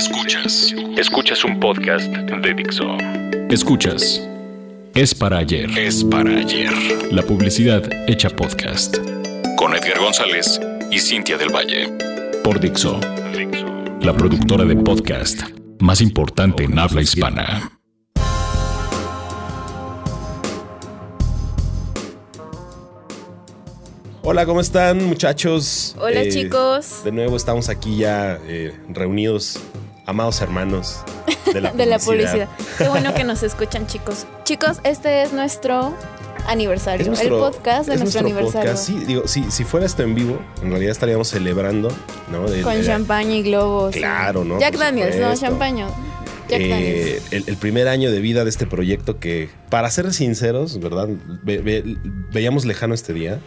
Escuchas. Escuchas un podcast de Dixo. Escuchas. Es para ayer. Es para ayer. La publicidad hecha podcast. Con Edgar González y Cintia del Valle. Por Dixo. La productora de podcast más importante en habla hispana. Hola, ¿cómo están muchachos? Hola Eh, chicos De nuevo estamos aquí ya eh, reunidos, amados hermanos de la de la publicidad. Qué bueno que nos escuchan chicos. Chicos, este es nuestro aniversario, Es nuestro- el podcast de es nuestro, aniversario. podcast. Sí, digo, sí, si fuera esto en vivo, en realidad estaríamos celebrando, ¿no? Con el- champaña y globos. Claro, ¿no? Jack Daniels, no, champaña. Jack Daniels. eh, el, el primer año de vida de este proyecto que, para ser sinceros, ¿verdad? Ve- ve- veíamos lejano este día.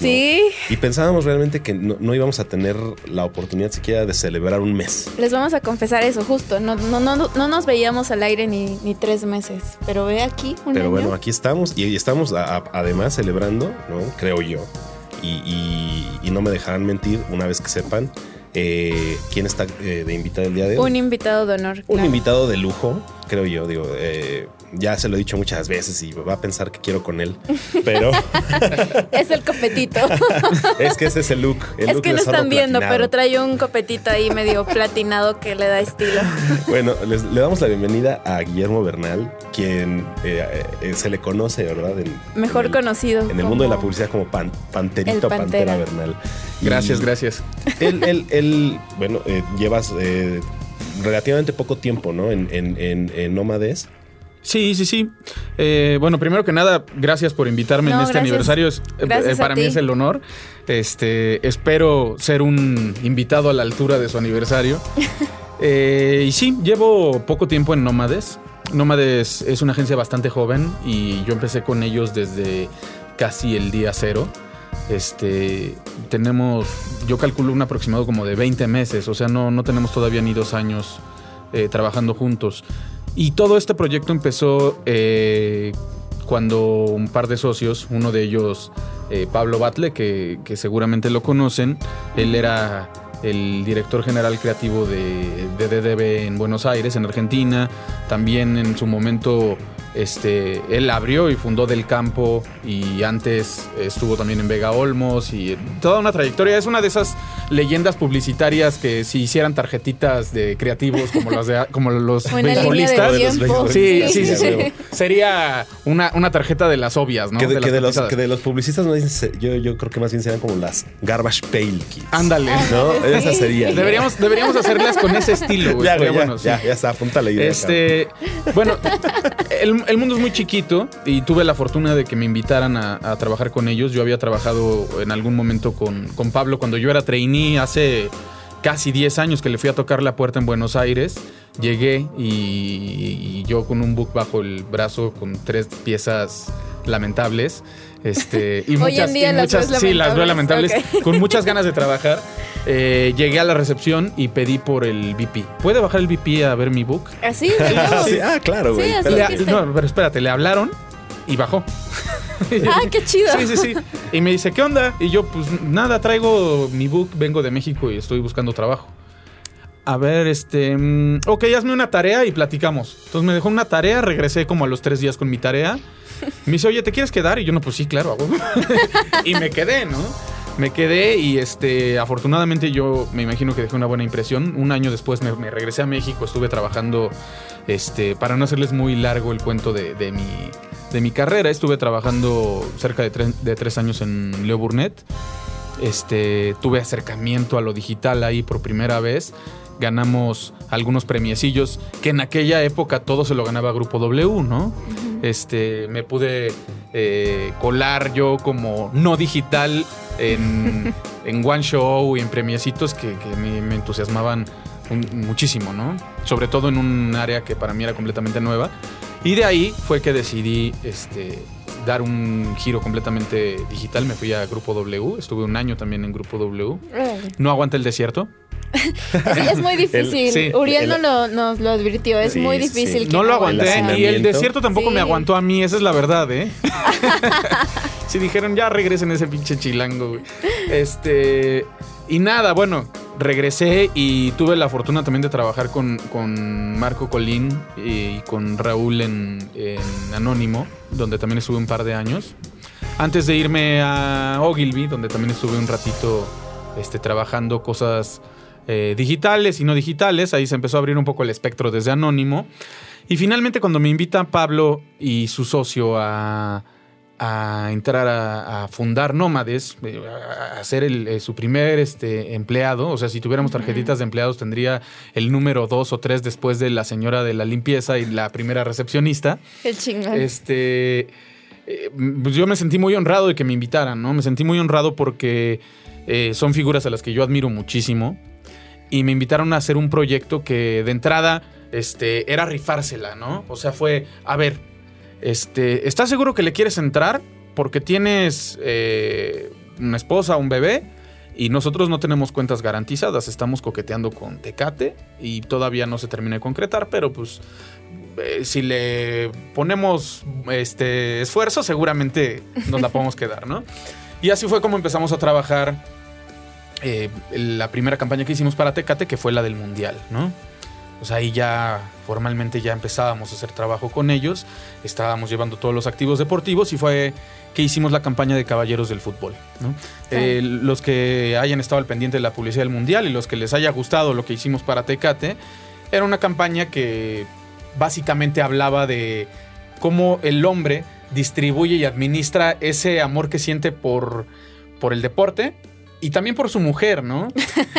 Sí, Y pensábamos realmente que no, no íbamos a tener la oportunidad siquiera de celebrar un mes. les vamos a confesar eso, justo. No, no, no, no nos veíamos al aire ni, ni tres meses. Pero ve aquí un Pero año. bueno, aquí estamos y estamos a- a- además celebrando, ¿no? Creo yo. Y, y- y no me dejarán mentir una vez que sepan eh, quién está eh, de invitado el día de hoy. Un invitado de honor. Un claro. invitado de lujo, creo yo. Digo, eh, ya se lo he dicho muchas veces y va a pensar que quiero con él. Pero Es el copetito. es que ese es el look. el es look que no están viendo, platinado. pero trae un copetito ahí medio platinado que le da estilo. Bueno, les- le damos la bienvenida a Guillermo Bernal, quien eh, eh, se le conoce, ¿verdad? En- Mejor en el- conocido. En el mundo de la publicidad como pan- Panterito Pantera Pantera. Bernal. Y Gracias, gracias. Él, él, él, bueno, eh, llevas eh, relativamente poco tiempo, ¿no? En, en, en, en Nómades. Sí, sí, sí. Eh, bueno, primero que nada, gracias por invitarme No, en este gracias. aniversario. Es- eh, para mí es el honor. Este, espero ser un invitado a la altura de su aniversario. Eh, y sí, llevo poco tiempo en Nómades. Nómades es una agencia bastante joven y yo empecé con ellos desde casi el día cero. Este, tenemos, yo calculo un aproximado como de 20 meses, o sea, no, no tenemos todavía ni dos años trabajando juntos. Y todo este proyecto empezó eh, cuando un par de socios, uno de ellos, eh, Pablo Batle, que, seguramente lo conocen, él era el director general creativo de, de DDB en Buenos Aires, en Argentina. También en su momento este, él abrió y fundó Del Campo y antes estuvo también en Vega Olmos y toda una trayectoria. Es una de esas leyendas publicitarias que si hicieran tarjetitas de creativos como los, de, como los beisbolistas. Sí, sí, sí. Sería una, una tarjeta de las obvias, ¿no? que, de, las que de los, que de los publicistas no dicen, yo, yo creo que más bien serían como las Garbage Pail Kids. Ándale. ¿No? Esas serían. ¿no? Deberíamos, deberíamos hacerlas con ese estilo, güey. Ya, ya, bueno, sí. ya, ya está, apunta la idea. Este, bueno, el, el mundo es muy chiquito y tuve la fortuna de que me invitaran a, trabajar con ellos. Yo había trabajado en algún momento con, con Pablo cuando yo era trainee hace casi 10 años que le fui a tocar la puerta en Buenos Aires. Llegué y yo con un book bajo el brazo con tres piezas lamentables. Este, y Hoy en muchas, día y las muchas- sí, las veo lamentables, con muchas ganas de trabajar. Eh, llegué a la recepción y pedí por el VP. ¿Puede bajar el VP a ver mi book? Así, Ah, sí, ah, claro, güey. Sí, así Espera. Le- no, pero espérate, le hablaron y bajó. Ah, qué chido. Sí, sí, sí. Y me dice, ¿qué onda? Y yo, pues nada, traigo mi book, vengo de México y estoy buscando trabajo. A ver, este. mm, ok, hazme una tarea y platicamos. Entonces me dejó una tarea, regresé como a los tres días con mi tarea. Me dice, oye, ¿te quieres quedar? Y yo, no, pues sí, claro, huevo". y me quedé, ¿no? Me quedé y este, afortunadamente yo me imagino que dejé una buena impresión. Un año después me, regresé a México, estuve trabajando, este, para no hacerles muy largo el cuento de, de mi, de mi carrera, estuve trabajando cerca de, tre- de tres años en Leo Burnett. Este, tuve acercamiento a lo digital ahí por primera vez. Ganamos algunos premiecillos que en aquella época todo se lo ganaba Grupo W, ¿no? Este, me pude eh, colar yo como no digital en, en One Show y en premiecitos que, que me, me entusiasmaban un- muchísimo, ¿no? Sobre todo en un área que para mí era completamente nueva. Y de ahí fue que decidí este, dar un giro completamente digital. Me fui a Grupo W, estuve un año también en Grupo W. No aguanta el desierto. Sí, es muy difícil. sí. Uriel no El- lo- nos lo advirtió. Es Sí, muy difícil. que No lo El aguanté y el desierto tampoco Sí. me aguantó a mí, esa es la verdad, ¿eh? Si dijeron, ya regresen ese pinche chilango, güey. Este. Y nada, bueno, regresé y tuve la fortuna también de trabajar con, con Marco Colín y con Raúl en, Anónimo, donde también estuve un par de años. Antes de irme a Ogilvy, donde también estuve un ratito este, trabajando cosas eh, digitales y no digitales, ahí se empezó a abrir un poco el espectro desde Anónimo. Y finalmente cuando me invita Pablo y su socio a a entrar a, fundar Nómades, eh, a ser eh, su primer este, empleado. O sea, si tuviéramos tarjetitas de empleados, tendría el número dos o tres después de la señora de la limpieza y la primera recepcionista. Qué chingón. Este, eh, pues yo me sentí muy honrado de que me invitaran, ¿no? Me sentí muy honrado porque son figuras a las que yo admiro muchísimo. Y me invitaron a hacer un proyecto que de entrada este, era rifársela, ¿no? O sea, fue, a ver, este, ¿Estás seguro que le quieres entrar? Porque tienes eh, una esposa, un bebé, y nosotros no tenemos cuentas garantizadas. Estamos coqueteando con Tecate y todavía no se termina de concretar, pero pues eh, si le ponemos este esfuerzo, seguramente nos la podemos quedar, ¿no? Y así fue como empezamos a trabajar eh, la primera campaña que hicimos para Tecate, que fue la del Mundial, ¿no? Pues ahí ya formalmente ya empezábamos a hacer trabajo con ellos, estábamos llevando todos los activos deportivos y fue que hicimos la campaña de Caballeros del Fútbol. Eh, los que hayan estado al pendiente de la publicidad del Mundial y los que les haya gustado lo que hicimos para Tecate, era una campaña que básicamente hablaba de cómo el hombre distribuye y administra ese amor que siente por, por el deporte y también por su mujer, ¿no?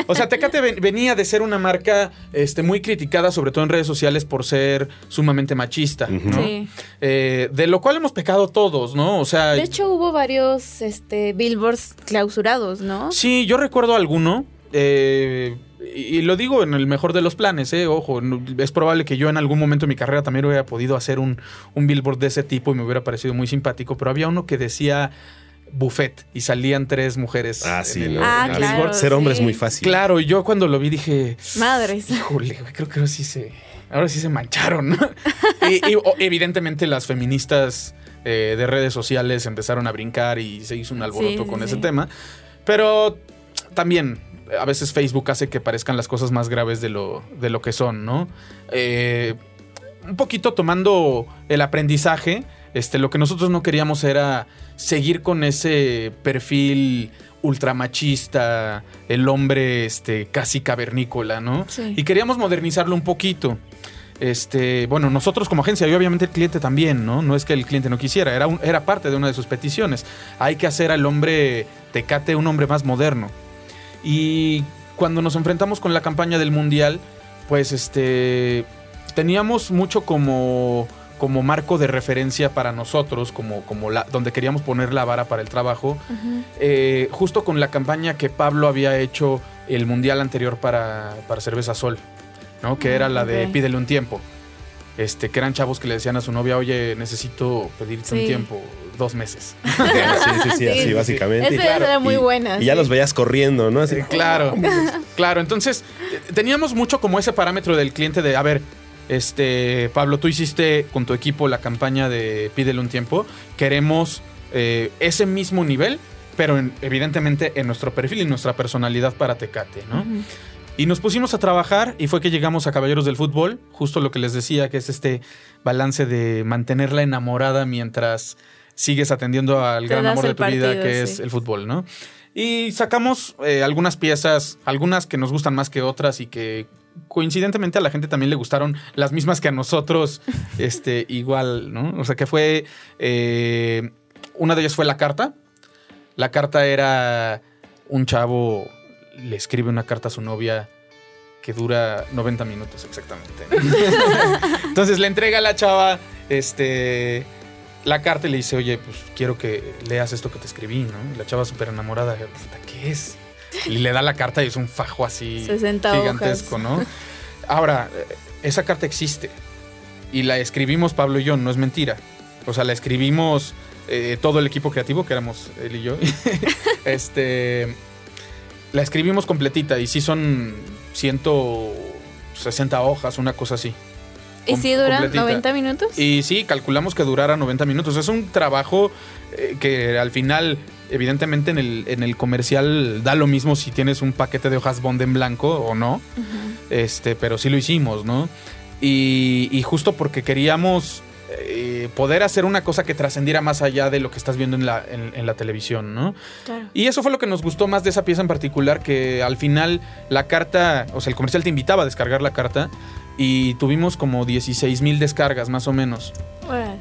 O sea, Tecate venía de ser una marca este, muy criticada, sobre todo en redes sociales, por ser sumamente machista, ¿no? Sí. Eh, de lo cual hemos pecado todos, ¿no? O sea. De hecho, hubo varios este, billboards clausurados, ¿no? Sí, yo recuerdo alguno. Eh, y lo digo en el mejor de los planes, ¿eh? Ojo, es probable que yo en algún momento de mi carrera también hubiera podido hacer un, un billboard de ese tipo y me hubiera parecido muy simpático, pero había uno que decía buffet y salían tres mujeres. Ah, sí, ¿no? Ah, claro, Ser hombre es muy fácil. Claro, y yo cuando lo vi dije. Madres. Híjole, creo que ahora sí se. Ahora sí se mancharon. y, evidentemente las feministas eh, de redes sociales empezaron a brincar y se hizo un alboroto con ese tema. Pero también. A veces Facebook hace que parezcan las cosas más graves de lo, de lo que son, ¿no? Eh, un poquito tomando el aprendizaje, este, lo que nosotros no queríamos era seguir con ese perfil ultramachista, el hombre este, casi cavernícola, ¿no? Y queríamos modernizarlo un poquito. Este, bueno, nosotros como agencia y obviamente el cliente también, ¿no? No es que el cliente no quisiera, era, era parte de una de sus peticiones. Hay que hacer al hombre tecate un hombre más moderno. Y cuando nos enfrentamos con la campaña del mundial, pues este, teníamos mucho como como marco de referencia para nosotros, como, como la, donde queríamos poner la vara para el trabajo, eh, justo con la campaña que Pablo había hecho el mundial anterior para, para Cerveza Sol, ¿no? que era la de Pídele un tiempo. Este, que eran chavos que le decían a su novia, oye, necesito pedirte un tiempo, dos meses. sí, sí, sí, así básicamente. Esa era muy buena. Y, ya los veías corriendo, ¿no? Así, claro, claro. Entonces, teníamos mucho como ese parámetro del cliente de, a ver, este, Pablo, tú hiciste con tu equipo la campaña de Pídele un tiempo. Queremos eh, ese mismo nivel, pero evidentemente en nuestro perfil y nuestra personalidad para Tecate, ¿no? Y nos pusimos a trabajar y fue que llegamos a Caballeros del Fútbol, justo lo que les decía, que es este balance de mantenerla enamorada mientras sigues atendiendo al gran amor de tu vida, que es el fútbol, ¿no? Y sacamos eh, algunas piezas, algunas que nos gustan más que otras y que coincidentemente a la gente también le gustaron las mismas que a nosotros, este, igual, ¿no? O sea que fue, eh, una de ellas fue la carta. La carta era un chavo, le escribe una carta a su novia que dura 90 minutos exactamente. Entonces le entrega a la chava, este, la carta y le dice, oye, pues quiero que leas esto que te escribí, ¿no? Y la chava súper enamorada, ¿qué es? Y le da la carta y es un fajo así gigantesco, ¿no? Ahora, esa carta existe. Y la escribimos Pablo y yo, no es mentira. O sea, la escribimos eh, todo el equipo creativo, que éramos él y yo. este. La escribimos completita y sí son 160 hojas, una cosa así. ¿Y sí dura 90 minutos? Y sí, calculamos que durara 90 minutos. Es un trabajo eh, que al final Evidentemente en el, en el comercial da lo mismo si tienes un paquete de hojas bond en blanco o no. Este, pero sí lo hicimos, ¿no? Y, y justo porque queríamos eh, poder hacer una cosa que trascendiera más allá de lo que estás viendo en la, en, la televisión, ¿no? Claro. Y eso fue lo que nos gustó más de esa pieza en particular, que al final la carta, o sea, el comercial te invitaba a descargar la carta y tuvimos como 16 mil descargas más o menos.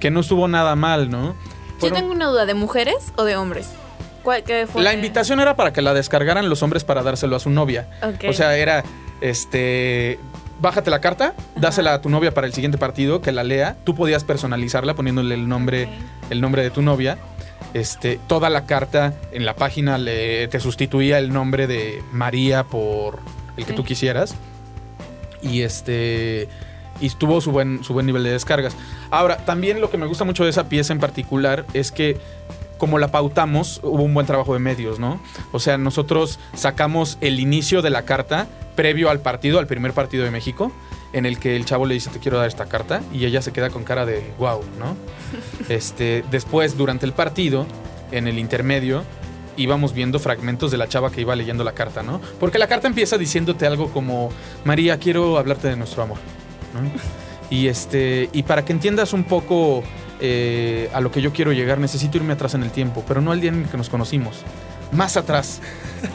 Que no estuvo nada mal, ¿no? Yo tengo una duda, ¿de mujeres o de hombres? La invitación era para que la descargaran los hombres para dárselo a su novia. O sea, era este bájate la carta, dásela a tu novia para el siguiente partido, que la lea. Tú podías personalizarla poniéndole el nombre, el nombre de tu novia. Este, toda la carta en la página le, te sustituía el nombre de María por el que tú quisieras. Y este. Y tuvo su buen, su buen nivel de descargas. Ahora, también lo que me gusta mucho de esa pieza en particular es que como la pautamos, hubo un buen trabajo de medios, ¿no? O sea, nosotros sacamos el inicio de la carta previo al partido, al primer partido de México, en el que el chavo le dice te quiero dar esta carta y ella se queda con cara de wow, ¿no? Este, después, durante el partido, en el intermedio, íbamos viendo fragmentos de la chava que iba leyendo la carta, ¿no? Porque la carta empieza diciéndote algo como María, quiero hablarte de nuestro amor, ¿no? Y este, y para que entiendas un poco eh, a lo que yo quiero llegar, necesito irme atrás en el tiempo, pero no al día en el que nos conocimos. Más atrás,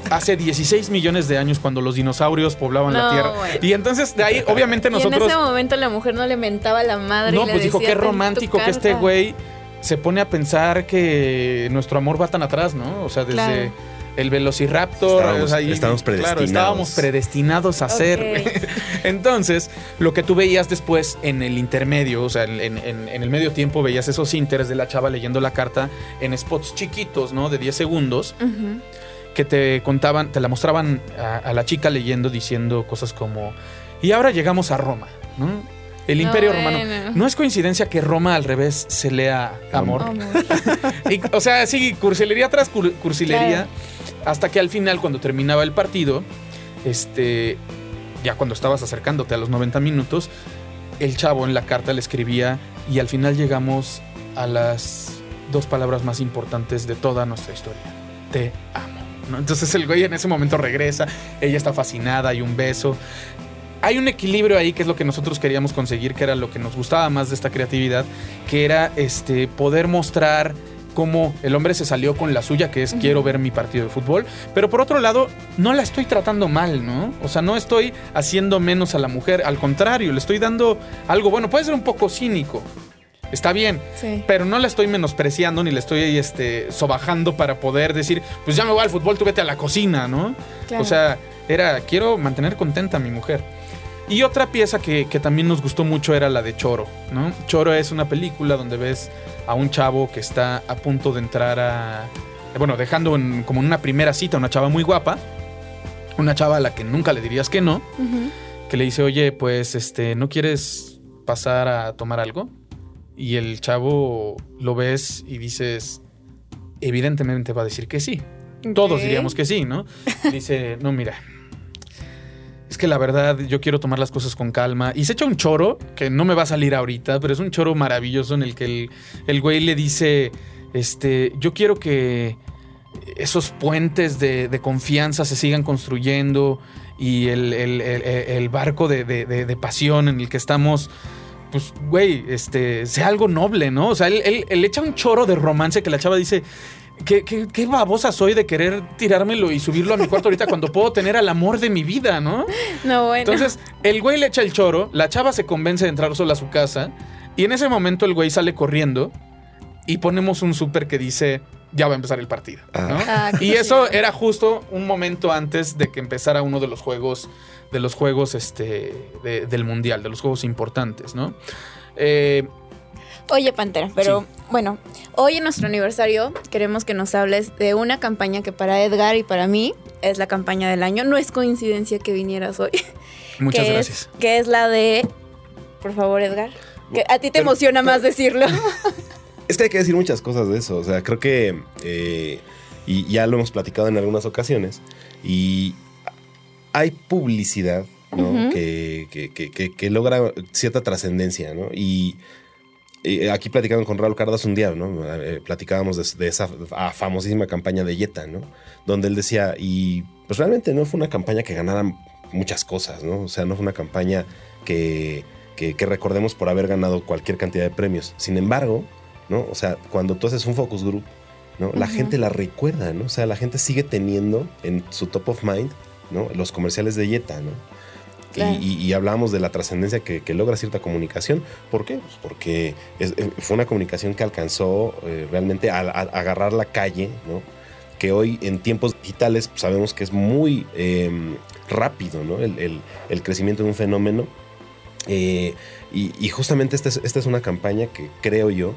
hace 16 millones de años cuando los dinosaurios poblaban la Tierra. Y entonces de ahí, obviamente nosotros... Y en ese momento la mujer no le mentaba a la madre. No, pues dijo, qué romántico que este güey se pone a pensar que nuestro amor va tan atrás, ¿no? O sea, desde el Velociraptor. Estábamos, predestinados. estábamos predestinados a ser. Entonces, lo que tú veías después en el intermedio, o sea, en, el medio tiempo veías esos interes de la chava leyendo la carta en spots chiquitos, ¿no? De 10 segundos. Que te contaban, te la mostraban a, la chica leyendo, diciendo cosas como. Y ahora llegamos a Roma, ¿no? El Imperio Romano. No es coincidencia que Roma al revés se lea amor. o sea, sí, cursilería tras cursilería. Hasta que al final, cuando terminaba el partido, este, ya cuando estabas acercándote a los 90 minutos, el chavo en la carta le escribía y al final llegamos a las dos palabras más importantes de toda nuestra historia. Te amo. Entonces el güey en ese momento regresa, ella está fascinada, y un beso. Hay un equilibrio ahí que es lo que nosotros queríamos conseguir, que era lo que nos gustaba más de esta creatividad, que era este, poder mostrar cómo el hombre se salió con la suya, que es quiero ver mi partido de fútbol, pero por otro lado, no la estoy tratando mal, ¿no? O sea, no estoy haciendo menos a la mujer, al contrario, le estoy dando algo bueno, puede ser un poco cínico. Está bien, pero no la estoy menospreciando ni le estoy este, sobajando para poder decir, pues ya me voy al fútbol, tú vete a la cocina, ¿no? O sea, era, quiero mantener contenta a mi mujer. Y otra pieza que, que, también nos gustó mucho era la de Choro, ¿no? Choro es una película donde ves a un chavo que está a punto de entrar a. Bueno, dejando en, como en una primera cita a una chava muy guapa. Una chava a la que nunca le dirías que no. Que le dice, oye, pues, este, ¿no quieres pasar a tomar algo? Y el chavo lo ves y dices, evidentemente va a decir que sí. Todos diríamos que sí, ¿no? Dice, no, mira, es que la verdad yo quiero tomar las cosas con calma. Y se echa un choro, que no me va a salir ahorita, pero es un choro maravilloso en el que el, güey le dice, este, yo quiero que esos puentes de, confianza se sigan construyendo y el, barco de, pasión en el que estamos pues, güey, este, sea algo noble, ¿no? O sea, él, él, echa un choro de romance que la chava dice, ¿Qué, babosa soy de querer tirármelo y subirlo a mi cuarto ahorita cuando puedo tener al amor de mi vida, ¿no? No, bueno. Entonces, el güey le echa el choro, la chava se convence de entrar sola a su casa y en ese momento el güey sale corriendo y ponemos un súper que dice, ya va a empezar el partido. ¿no? Ah, y eso era justo un momento antes de que empezara uno de los juegos, de los juegos este, del mundial, de los juegos importantes, ¿no? Eh, Oye, Pantera, pero bueno, hoy en nuestro aniversario queremos que nos hables de una campaña que para Edgar y para mí es la campaña del año. No es coincidencia que vinieras hoy. Muchas gracias. que es la de, por favor, Edgar. Que a ti te emociona más decirlo. Es que hay que decir muchas cosas de eso. O sea, creo que, eh, y ya lo hemos platicado en algunas ocasiones, y hay publicidad ¿no? que, que, que, que, logra cierta trascendencia, ¿no? Y aquí platicando con Raúl Cardas un día, ¿no? Eh, platicábamos de, esa famosísima campaña de Jetta, ¿no? Donde él decía, y pues realmente no fue una campaña que ganara muchas cosas, ¿no? O sea, no fue una campaña que, que, recordemos por haber ganado cualquier cantidad de premios. Sin embargo, ¿no? O sea, cuando tú haces un focus group, ¿no? La gente la recuerda, ¿no? O sea, la gente sigue teniendo en su top of mind, ¿no? Los comerciales de Jetta, ¿no? Y, hablamos de la trascendencia que, logra cierta comunicación. ¿Por qué? Pues porque eh, fue una comunicación que alcanzó eh, realmente a, agarrar la calle, ¿no? que hoy en tiempos digitales sabemos que es muy em, rápido ¿no? el, crecimiento de un fenómeno. Eh, y, justamente esta es, esta es, una campaña que creo yo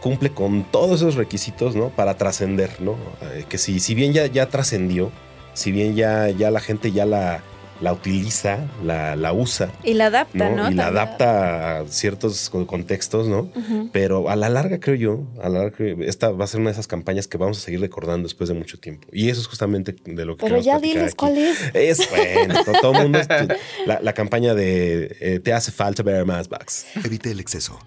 cumple con todos esos requisitos ¿no? para trascender. ¿no? que si, si bien ya, ya trascendió, si bien ya, ya la gente ya la, la utiliza, la, usa. Y la adapta, ¿no? Y la adapta a ciertos contextos, ¿no? Pero a la larga, creo yo, a la larga, esta va a ser una de esas campañas que vamos a seguir recordando después de mucho tiempo. Y eso es justamente de lo que Pero ya diles cuál es. Es bueno, todo el mundo. la, campaña de eh, Te hace falta ver más bugs. Evite el exceso.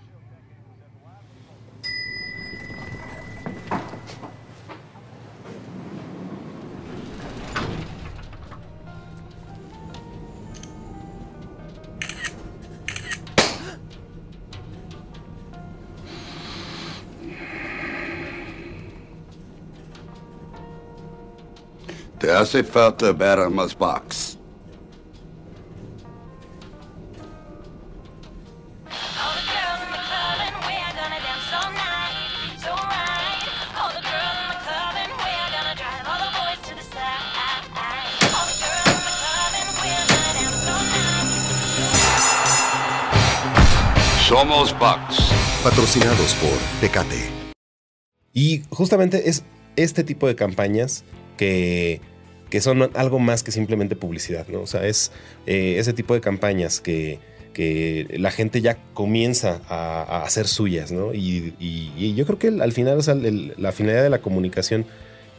Te hace falta ver más box. Somos Bucks. Patrocinados por Tecate. Y justamente es este tipo de campañas que que son algo más que simplemente publicidad, ¿no? O sea, es eh, ese tipo de campañas que, la gente ya comienza a, hacer suyas, ¿no? Y, yo creo que al final, la finalidad de la comunicación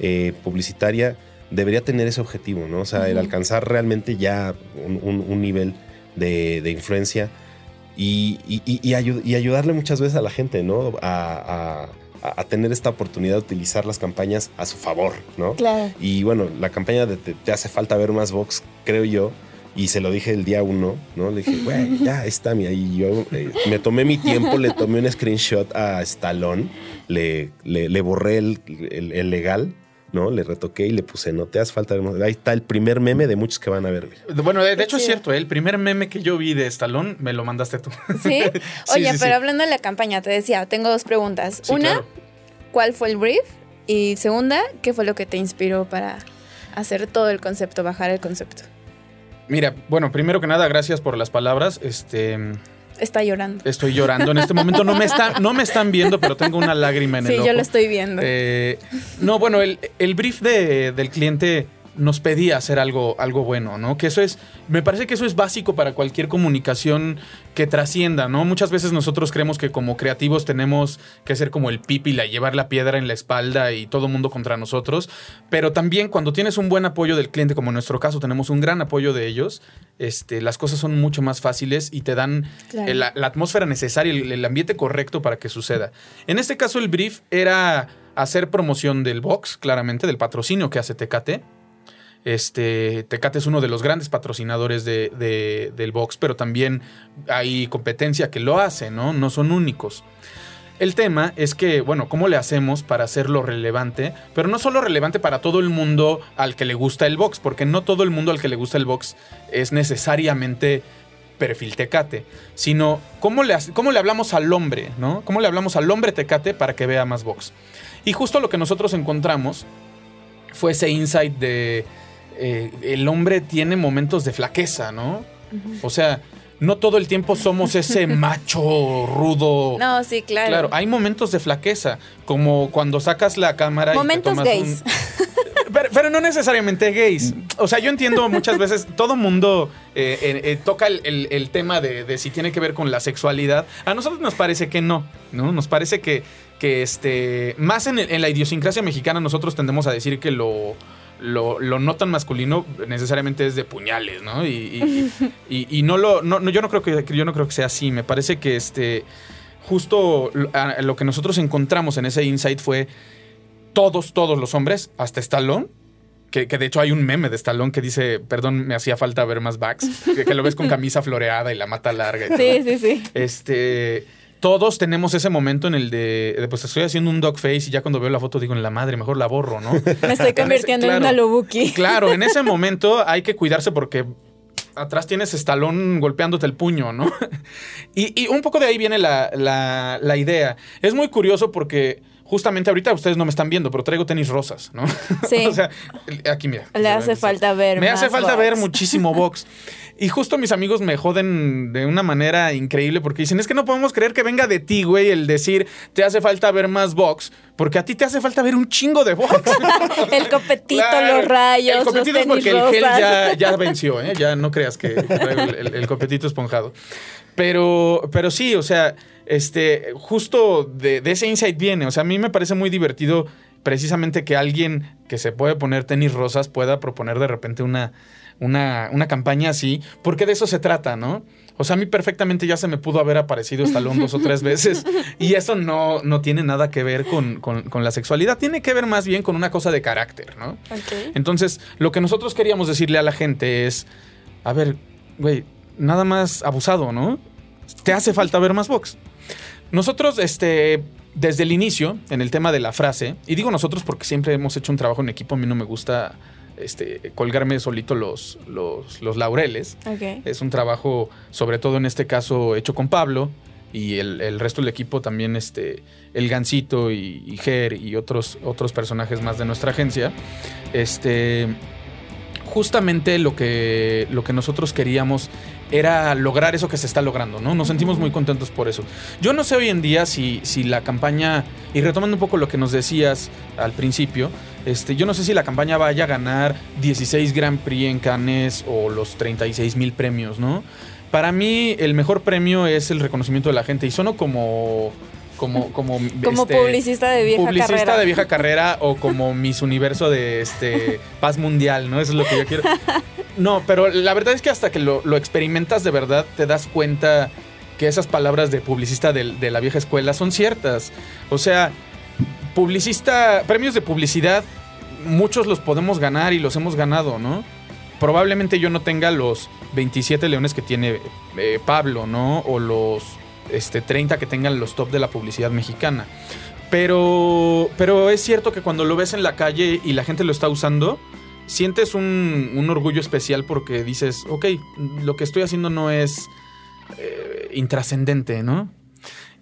eh, publicitaria debería tener ese objetivo, ¿no? O sea, el alcanzar realmente ya un, nivel de, influencia y, ayudarle muchas veces a la gente, ¿no? a a, tener esta oportunidad de utilizar las campañas a su favor, ¿no? Claro. Y bueno, la campaña de te, hace falta ver más Vox, creo yo, y se lo dije el día uno, ¿no? Le dije, güey, ya está, mira. Y yo eh, me tomé mi tiempo, le tomé un screenshot a Stallone, le, le, borré el, el, legal, ¿no? Le retoqué y le puse, no te hace falta. Ahí está el primer meme de muchos que van a ver. Bueno, de, hecho es cierto, ¿eh? el primer meme que yo vi de Stallone me lo mandaste tú. Sí. Oye, pero hablando de la campaña, te decía, tengo dos preguntas. Una, ¿cuál fue el brief? Y segunda, ¿qué fue lo que te inspiró para hacer todo el concepto, bajar el concepto? Mira, bueno, primero que nada, gracias por las palabras. Este. Está llorando. Estoy llorando. En este momento no me, está, no me están viendo, pero tengo una lágrima en el ojo. Sí, yo lo estoy viendo. Eh, no, bueno, el, el brief del cliente nos pedía hacer algo, algo bueno, ¿no? Que eso es, me parece que eso es básico para cualquier comunicación que trascienda, ¿no? Muchas veces nosotros creemos que como creativos tenemos que ser como el pípila, llevar la piedra en la espalda y todo mundo contra nosotros, pero también cuando tienes un buen apoyo del cliente, como en nuestro caso tenemos un gran apoyo de ellos, este, las cosas son mucho más fáciles y te dan la, atmósfera necesaria, el, el ambiente correcto para que suceda. En este caso el brief era hacer promoción del box, claramente, del patrocinio que hace Tecate este, Tecate es uno de los grandes patrocinadores de, del box, pero también hay competencia que lo hace, ¿no? No son únicos. El tema es que, bueno, ¿cómo le hacemos para hacerlo relevante? Pero no solo relevante para todo el mundo al que le gusta el box, porque no todo el mundo al que le gusta el box es necesariamente perfil Tecate, sino cómo le, cómo le hablamos al hombre, ¿no? ¿Cómo le hablamos al hombre Tecate para que vea más box? Y justo lo que nosotros encontramos fue ese insight de eh, el hombre tiene momentos de flaqueza, ¿no? O sea, no todo el tiempo somos ese macho rudo. No, sí, claro. Claro, hay momentos de flaqueza, como cuando sacas la cámara momentos y te tomas gays. Pero, no necesariamente gays. O sea, yo entiendo muchas veces, todo mundo eh, eh, toca el, tema de, si tiene que ver con la sexualidad. A nosotros nos parece que no, ¿no? Nos parece que, que este, más en, en la idiosincrasia mexicana nosotros tendemos a decir que lo lo, no tan masculino necesariamente es de puñales, ¿no? Y, no lo. No, yo no creo que yo no creo que sea así. Me parece que este. justo lo que nosotros encontramos en ese insight fue todos, todos los hombres, hasta Stallone, que, de hecho hay un meme de Stallone que dice, perdón, me hacía falta ver más backs, que, lo ves con camisa floreada y la mata larga. Y sí, sí, sí. Este, todos tenemos ese momento en el de, pues estoy haciendo un dog face y ya cuando veo la foto digo, en la madre, mejor la borro, ¿no? Me estoy convirtiendo en, una Lobuki. Claro, en ese momento hay que cuidarse porque atrás tienes estalón golpeándote el puño, ¿no? y, un poco de ahí viene la, la idea. Es muy curioso porque justamente ahorita ustedes no me están viendo, pero traigo tenis rosas, ¿no? Sí. o sea, aquí mira. Le hace falta ver. Me hace falta ver muchísimo box. Y justo mis amigos me joden de una manera increíble porque dicen, es que no podemos creer que venga de ti, güey, el decir, te hace falta ver más box, porque a ti te hace falta ver un chingo de box. el copetito, los rayos. El copetito es porque el gel ya, venció, ¿eh? Ya no creas que el, el copetito esponjado. Pero, pero sí, o sea, este, justo de, ese insight viene. O sea, a mí me parece muy divertido precisamente que alguien que se puede poner tenis rosas pueda proponer de repente una, una, una campaña así, porque de eso se trata, ¿no? O sea, a mí perfectamente ya se me pudo haber aparecido Stallone dos o tres veces. Y eso no, no tiene nada que ver con, la sexualidad. Tiene que ver más bien con una cosa de carácter, ¿no? Entonces, lo que nosotros queríamos decirle a la gente es: a ver, güey, nada más abusado, ¿no? Te hace falta ver más box. Nosotros, este, desde el inicio, en el tema de la frase, y digo nosotros porque siempre hemos hecho un trabajo en equipo, a mí no me gusta este, colgarme solito los, los, laureles. Es un trabajo, sobre todo en este caso, hecho con Pablo y el, resto del equipo también, este, el Gancito y, y Ger y otros, otros personajes más de nuestra agencia. Este, justamente lo que, lo que nosotros queríamos era lograr eso que se está logrando, ¿no? Nos sentimos muy contentos por eso. Yo no sé hoy en día si, si la campaña, y retomando un poco lo que nos decías al principio, este, yo no sé si la campaña vaya a ganar 16 Grand Prix en Cannes o los 36 mil premios, ¿no? Para mí el mejor premio es el reconocimiento de la gente y sono como como como, como este, publicista de vieja publicista de vieja carrera o como Miss Universo de este paz mundial, ¿no? Eso es lo que yo quiero. No, pero la verdad es que hasta que lo, experimentas de verdad te das cuenta que esas palabras de publicista de, la vieja escuela son ciertas. O sea, publicista, premios de publicidad, muchos los podemos ganar y los hemos ganado, ¿no? Probablemente yo no tenga los 27 leones que tiene eh, Pablo, ¿no? O los este, 30 que tengan los top de la publicidad mexicana. Pero, pero es cierto que cuando lo ves en la calle y la gente lo está usando, sientes un, orgullo especial porque dices, ok, lo que estoy haciendo no es eh, intrascendente, ¿no?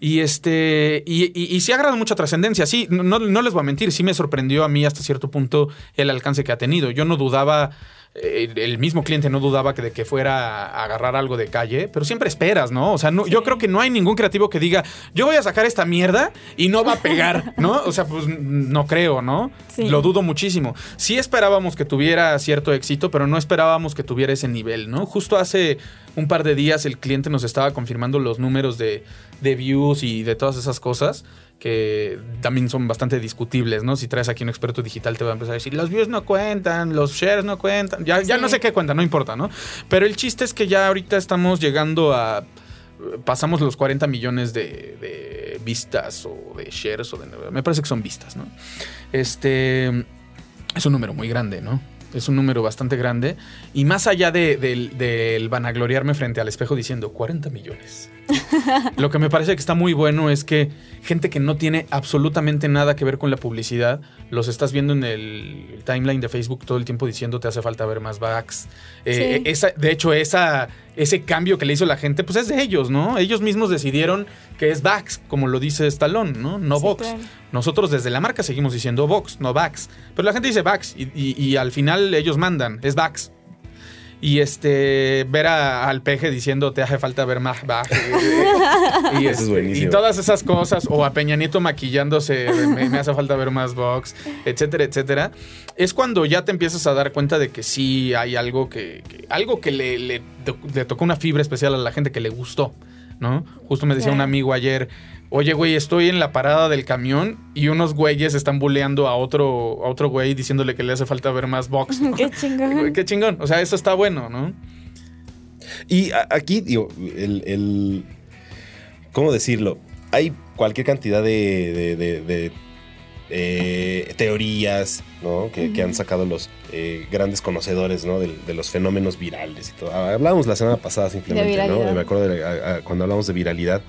Y este. Y, y, sí ha mucha trascendencia. Sí, no, no, les voy a mentir, sí me sorprendió a mí hasta cierto punto el alcance que ha tenido. Yo no dudaba eh, el mismo cliente no dudaba que de que fuera a agarrar algo de calle, pero siempre esperas, ¿no? O sea, yo creo que no hay ningún creativo que diga, yo voy a sacar esta mierda y no va a pegar, ¿no? O sea, pues no creo, ¿no? Lo dudo muchísimo. Sí esperábamos que tuviera cierto éxito, pero no esperábamos que tuviera ese nivel, ¿no? Justo hace un par de días el cliente nos estaba confirmando los números de, de views y de todas esas cosas que también son bastante discutibles, ¿no? Si traes aquí un experto digital te va a empezar a decir, los views no cuentan, los shares no cuentan, ya, ya no sé qué cuenta, no importa, ¿no? Pero el chiste es que ya ahorita estamos llegando a... Pasamos los 40 millones de, vistas o de shares o de... Me parece que son vistas, ¿no? Este... Es un número muy grande, ¿no? es un número bastante grande. Y más allá del de, vanagloriarme frente al espejo diciendo 40 millones. Lo que me parece que está muy bueno es que gente que no tiene absolutamente nada que ver con la publicidad, los estás viendo en el timeline de Facebook todo el tiempo diciendo te hace falta ver más backs. Eh, de hecho, esa, ese cambio que le hizo la gente, pues es de ellos, ¿no? Ellos mismos decidieron que es backs, como lo dice Stallone, ¿no? No box. Nosotros desde la marca seguimos diciendo box, no backs. Pero la gente dice backs y, y al final ellos mandan, es backs y este ver al peje diciendo te hace falta ver más bajo y, este, y, todas esas cosas o a Peña Nieto maquillándose me, hace falta ver más box etcétera etcétera es cuando ya te empiezas a dar cuenta de que sí hay algo que, algo que le, le, le, tocó una fibra especial a la gente que le gustó ¿no? Justo me decía un amigo ayer, oye, güey, estoy en la parada del camión y unos güeyes están buleando a otro, a otro güey diciéndole que le hace falta ver más box. Qué chingón. Qué chingón. O sea, eso está bueno, ¿no? Y aquí, digo, el, ¿Cómo decirlo? hay cualquier cantidad de, eh, teorías ¿no? que, han sacado los eh, grandes conocedores ¿no? de, los fenómenos virales y todo. Hablábamos la semana pasada simplemente, ¿no? Me acuerdo cuando hablamos de viralidad.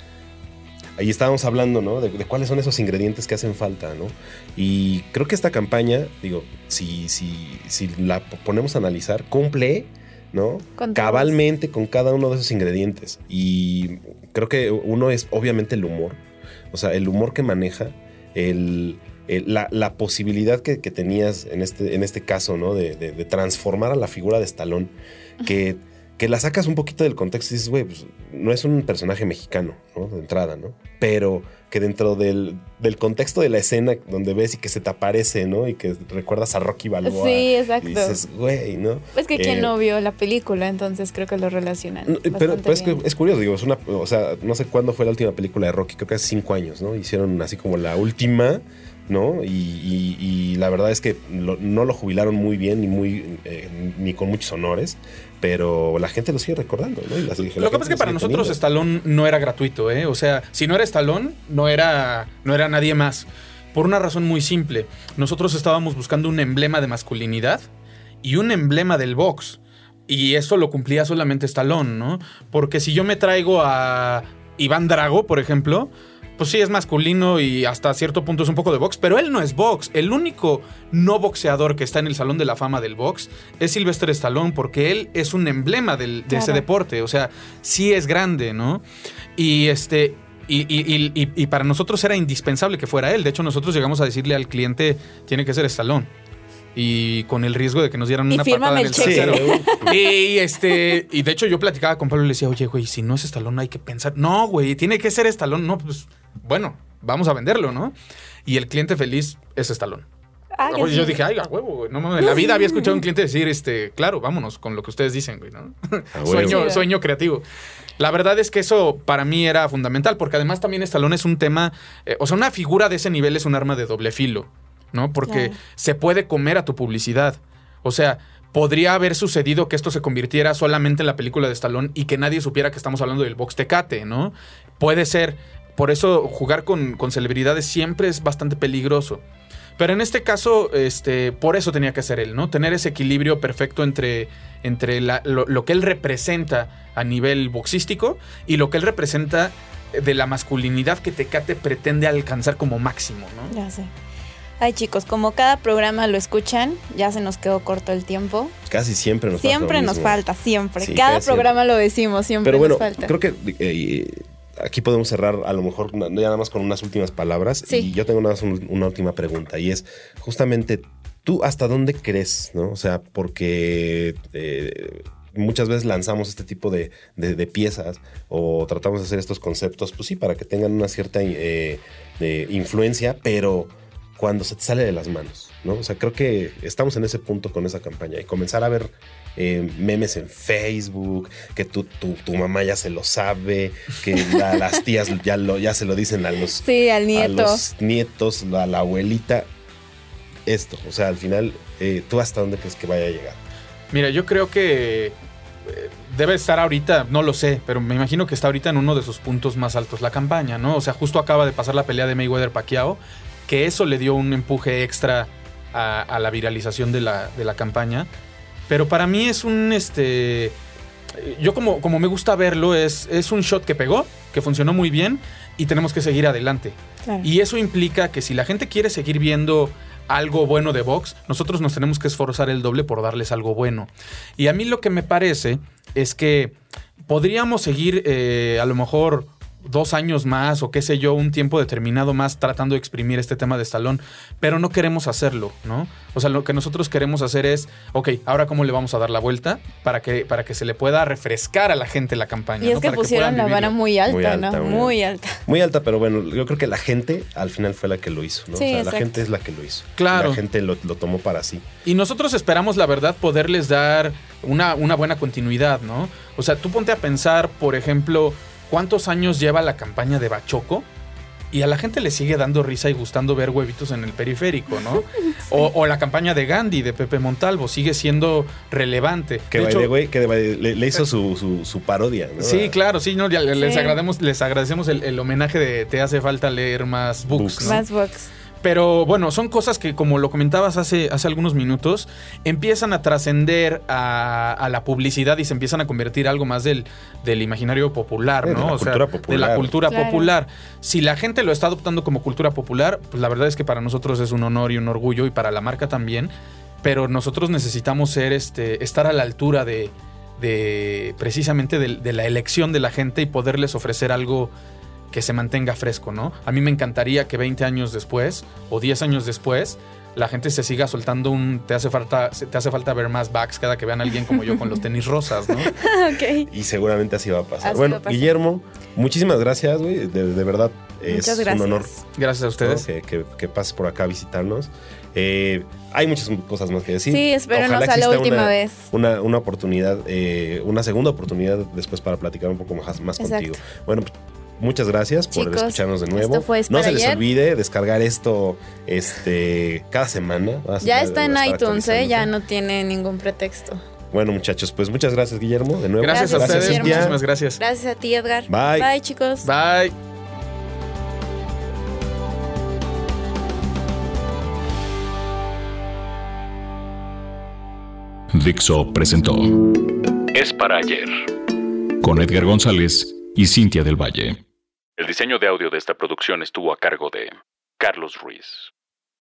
Ahí estábamos hablando, ¿no? De, cuáles son esos ingredientes que hacen falta, ¿no? Y creo que esta campaña, digo, si, si, si la ponemos a analizar, cumple ¿no? Cabalmente con cada uno de esos ingredientes. Y creo que uno es obviamente el humor. O sea, el humor que maneja, el, la, posibilidad que, tenías en este, en este caso, ¿no? De, de, transformar a la figura de Stallone, que que la sacas un poquito del contexto y dices, güey, pues no es un personaje mexicano, ¿no? De entrada, ¿no? Pero que dentro del, contexto de la escena donde ves y que se te aparece, ¿no? Y que recuerdas a Rocky Balboa. Sí, exacto. Y dices, güey, ¿no? Es que quien eh, no vio la película, entonces creo que lo relacionan. pero, es, que es curioso, digo, es una, o sea, no sé cuándo fue la última película de Rocky, creo que hace cinco años, ¿no? Hicieron así como la última ¿no? Y, la verdad es que no lo jubilaron muy bien ni, muy, eh, ni con muchos honores, pero la gente lo sigue recordando, ¿no? lo que pasa es que para nosotros Stallone no era gratuito, ¿eh? O sea, si no era Stallone, no era, no era nadie más. Por una razón muy simple. Nosotros estábamos buscando un emblema de masculinidad y un emblema del box. Y eso lo cumplía solamente Stallone, ¿no? Porque si yo me traigo a Iván Drago, por ejemplo, pues sí es masculino y hasta cierto punto es un poco de box, pero él no es box. El único no boxeador que está en el Salón de la Fama del box es Sylvester Stallone, porque él es un emblema de ese deporte. O sea, sí es grande, ¿no? Y este. Y, para nosotros era indispensable que fuera él. De hecho, nosotros llegamos a decirle al cliente: tiene que ser Stallone y con el riesgo de que nos dieran una patada en el trasero. y este, y de hecho yo platicaba con Pablo y le decía, "Oye, güey, si no es Estalón hay que pensar." No, güey, tiene que ser Estalón. No, pues bueno, vamos a venderlo, ¿no? Y el cliente feliz es Estalón. Ah, yo dije, ay, a huevo, güey. No, en la vida había escuchado a un cliente decir, este, claro, vámonos con lo que ustedes dicen, güey, ¿no? sueño, sueño creativo. La verdad es que eso para mí era fundamental, porque además también Estalón es un tema, eh, o sea, una figura de ese nivel es un arma de doble filo, ¿no? Porque se puede comer a tu publicidad. O sea, podría haber sucedido que esto se convirtiera solamente en la película de Stallone y que nadie supiera que estamos hablando del box Tecate, ¿no? Puede ser, por eso jugar con, celebridades siempre es bastante peligroso. Pero en este caso, este, por eso tenía que ser él, ¿no? Tener ese equilibrio perfecto entre, entre lo, que él representa a nivel boxístico y lo que él representa de la masculinidad que Tecate pretende alcanzar como máximo, ¿no? Ya sé. Ay chicos, como cada programa lo escuchan, ya se nos quedó corto el tiempo. Casi siempre nos falta. Siempre nos falta, siempre. cada programa lo decimos, siempre Pero bueno, nos falta. creo que eh, aquí podemos cerrar a lo mejor ya nada más con unas últimas palabras. Y yo tengo una, una última pregunta y es justamente tú hasta dónde crees, ¿no? O sea, porque... Eh, muchas veces lanzamos este tipo de, piezas o tratamos de hacer estos conceptos, pues sí, para que tengan una cierta eh, influencia, pero cuando se te sale de las manos, ¿no? O sea, creo que estamos en ese punto con esa campaña y comenzar a ver eh, memes en Facebook, que tu, tu, mamá ya se lo sabe, que las tías ya, lo, ya se lo dicen a los, sí, al nieto. A los nietos, a la abuelita. Esto, o sea, al final, eh, ¿tú hasta dónde crees que vaya a llegar? Mira, yo creo que eh, debe estar ahorita, no lo sé, pero me imagino que está ahorita en uno de sus puntos más altos la campaña, ¿no? O sea, justo acaba de pasar la pelea de Mayweather Pacquiao que eso le dio un empuje extra a, la viralización de la, campaña. Pero para mí es un, este, yo como, como me gusta verlo, es, es un shot que pegó, que funcionó muy bien y tenemos que seguir adelante. Y eso implica que si la gente quiere seguir viendo algo bueno de Vox, nosotros nos tenemos que esforzar el doble por darles algo bueno. Y a mí lo que me parece es que podríamos seguir eh, a lo mejor dos años más o qué sé yo, un tiempo determinado más tratando de exprimir este tema de Stallone, pero no queremos hacerlo, ¿no? O sea, lo que nosotros queremos hacer es, ok, ahora cómo le vamos a dar la vuelta para que, para que se le pueda refrescar a la gente la campaña. Y es que pusieron la vara muy alta, ¿no? Muy, alta. Muy alta, pero bueno, yo creo que la gente al final fue la que lo hizo, ¿no? o sea, la gente es la que lo hizo. Claro. La gente lo, tomó para sí. Y nosotros esperamos, la verdad, poderles dar una, una buena continuidad, ¿no? O sea, tú ponte a pensar, por ejemplo, ¿Cuántos años lleva la campaña de Bachoco? y a la gente le sigue dando risa y gustando ver huevitos en el periférico, ¿no? O, la campaña de Gandhi, de Pepe Montalvo, sigue siendo relevante. Que, güey, que le, hizo su, parodia, ¿no? Sí, claro, sí, ¿no? Les, agradecemos, les agradecemos el, homenaje de Te hace falta leer más books. Más books. Pero bueno, son cosas que, como lo comentabas hace, hace algunos minutos, empiezan a trascender a, la publicidad y se empiezan a convertir algo más del, del imaginario popular, ¿no? o sea, de la cultura popular. Si la gente lo está adoptando como cultura popular, pues la verdad es que para nosotros es un honor y un orgullo y para la marca también. Pero nosotros necesitamos ser, este, estar a la altura de, de precisamente de, de la elección de la gente y poderles ofrecer algo que se mantenga fresco, ¿no? A mí me encantaría que 20 años después o 10 años después la gente se siga soltando un te hace falta te hace falta ver más backs cada que vean a alguien como yo con los tenis rosas, ¿no? ok. Y seguramente así va a pasar. bueno, Guillermo, muchísimas gracias, güey. De, verdad es un honor. Gracias a ustedes. Que, pases por acá a visitarnos. Eh, hay muchas cosas más que decir. Sí, espérenos a la última vez. Una, una oportunidad, eh, una segunda oportunidad después para platicar un poco más, más contigo. Bueno, pues, muchas gracias por escucharnos de nuevo. no se les olvide descargar esto este cada semana. Ya está en iTunes, ¿eh? ya no tiene ningún pretexto. Bueno, muchachos, pues muchas gracias, Guillermo, de nuevo. Gracias, a ustedes, muchísimas gracias. Gracias a ti, Edgar. Bye. Bye, chicos. Bye. Dixo presentó Es para ayer con Edgar González y Cintia del Valle. El diseño de audio de esta producción estuvo a cargo de Carlos Ruiz.